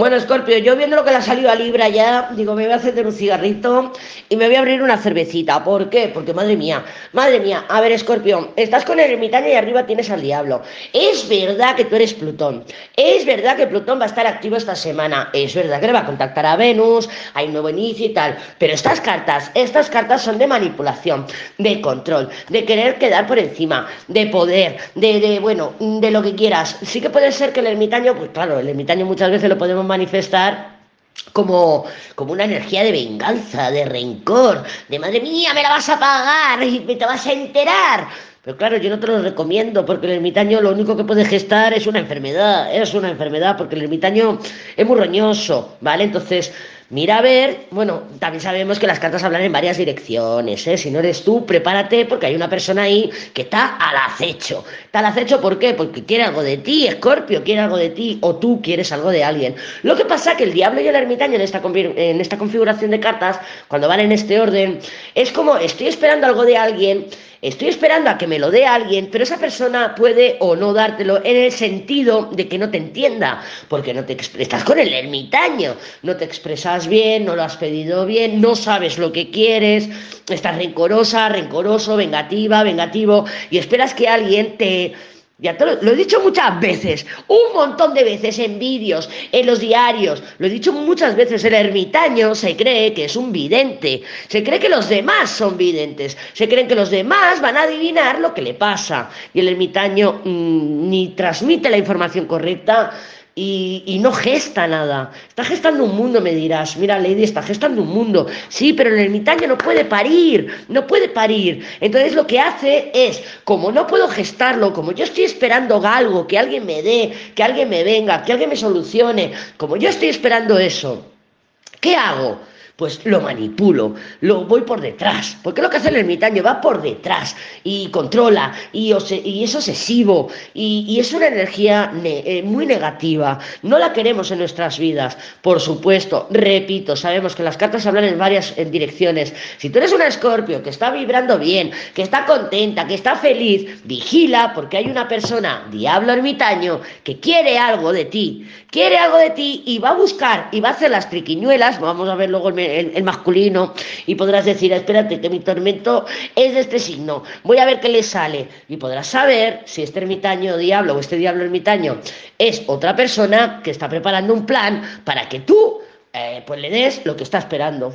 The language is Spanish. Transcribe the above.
Bueno, Scorpio, yo viendo lo que le ha salido a Libra ya, digo, me voy a hacer un cigarrito y me voy a abrir una cervecita. ¿Por qué? Porque madre mía, madre mía, a ver, Scorpio, estás con el ermitaño y arriba tienes al diablo. Es verdad que tú eres Plutón. Es verdad que Plutón va a estar activo esta semana. Es verdad que le va a contactar a Venus, hay nuevo inicio y tal. Pero estas cartas, estas cartas son de manipulación, de control, de querer quedar por encima, de poder, de, de bueno, de lo que quieras. Sí que puede ser que el ermitaño, pues claro, el ermitaño muchas veces lo podemos manifestar como, como una energía de venganza, de rencor, de madre mía, me la vas a pagar y te vas a enterar. Pero claro, yo no te lo recomiendo porque el ermitaño lo único que puede gestar es una enfermedad, es una enfermedad porque el ermitaño es muy roñoso, ¿vale? Entonces, Mira a ver, bueno, también sabemos que las cartas hablan en varias direcciones, ¿eh? Si no eres tú, prepárate porque hay una persona ahí que está al acecho. Está al acecho, ¿por qué? Porque quiere algo de ti, Escorpio quiere algo de ti o tú quieres algo de alguien. Lo que pasa que el diablo y el ermitaño en esta, en esta configuración de cartas, cuando van en este orden, es como estoy esperando algo de alguien Estoy esperando a que me lo dé alguien, pero esa persona puede o no dártelo en el sentido de que no te entienda, porque no te estás con el ermitaño, no te expresas bien, no lo has pedido bien, no sabes lo que quieres, estás rencorosa, rencoroso, vengativa, vengativo, y esperas que alguien te ya te lo, he dicho muchas veces, un montón de veces en vídeos, en los diarios, lo he dicho muchas veces, el ermitaño se cree que es un vidente, se cree que los demás son videntes, se creen que los demás van a adivinar lo que le pasa. Y el ermitaño mm, ni transmite la información correcta y, no gesta nada. Está gestando un mundo, me dirás. Mira, Lady está gestando un mundo. Sí, pero el ermitaño no puede parir, no puede parir. Entonces lo que hace es, como no puedo gestarlo, como yo estoy esperando algo, que alguien me dé, que alguien me venga, que alguien me solucione, como yo estoy esperando eso, ¿qué hago? Pues lo manipulo, lo voy por detrás, porque lo que hace el ermitaño va por detrás y controla y, es obsesivo y, es una energía eh, muy negativa, no la queremos en nuestras vidas, por supuesto, repito, sabemos que las cartas hablan en varias direcciones, si tú eres un escorpio que está vibrando bien, que está contenta, que está feliz, vigila porque hay una persona, diablo ermitaño, que quiere algo de ti, quiere algo de ti y va a buscar y va a hacer las triquiñuelas, vamos a ver luego el masculino y podrás decir, espérate, que mi tormento es de este signo, voy a ver qué le sale y podrás saber si este ermitaño diablo o este diablo ermitaño es otra persona que está preparando un plan para que tú eh, pues le des lo que está esperando.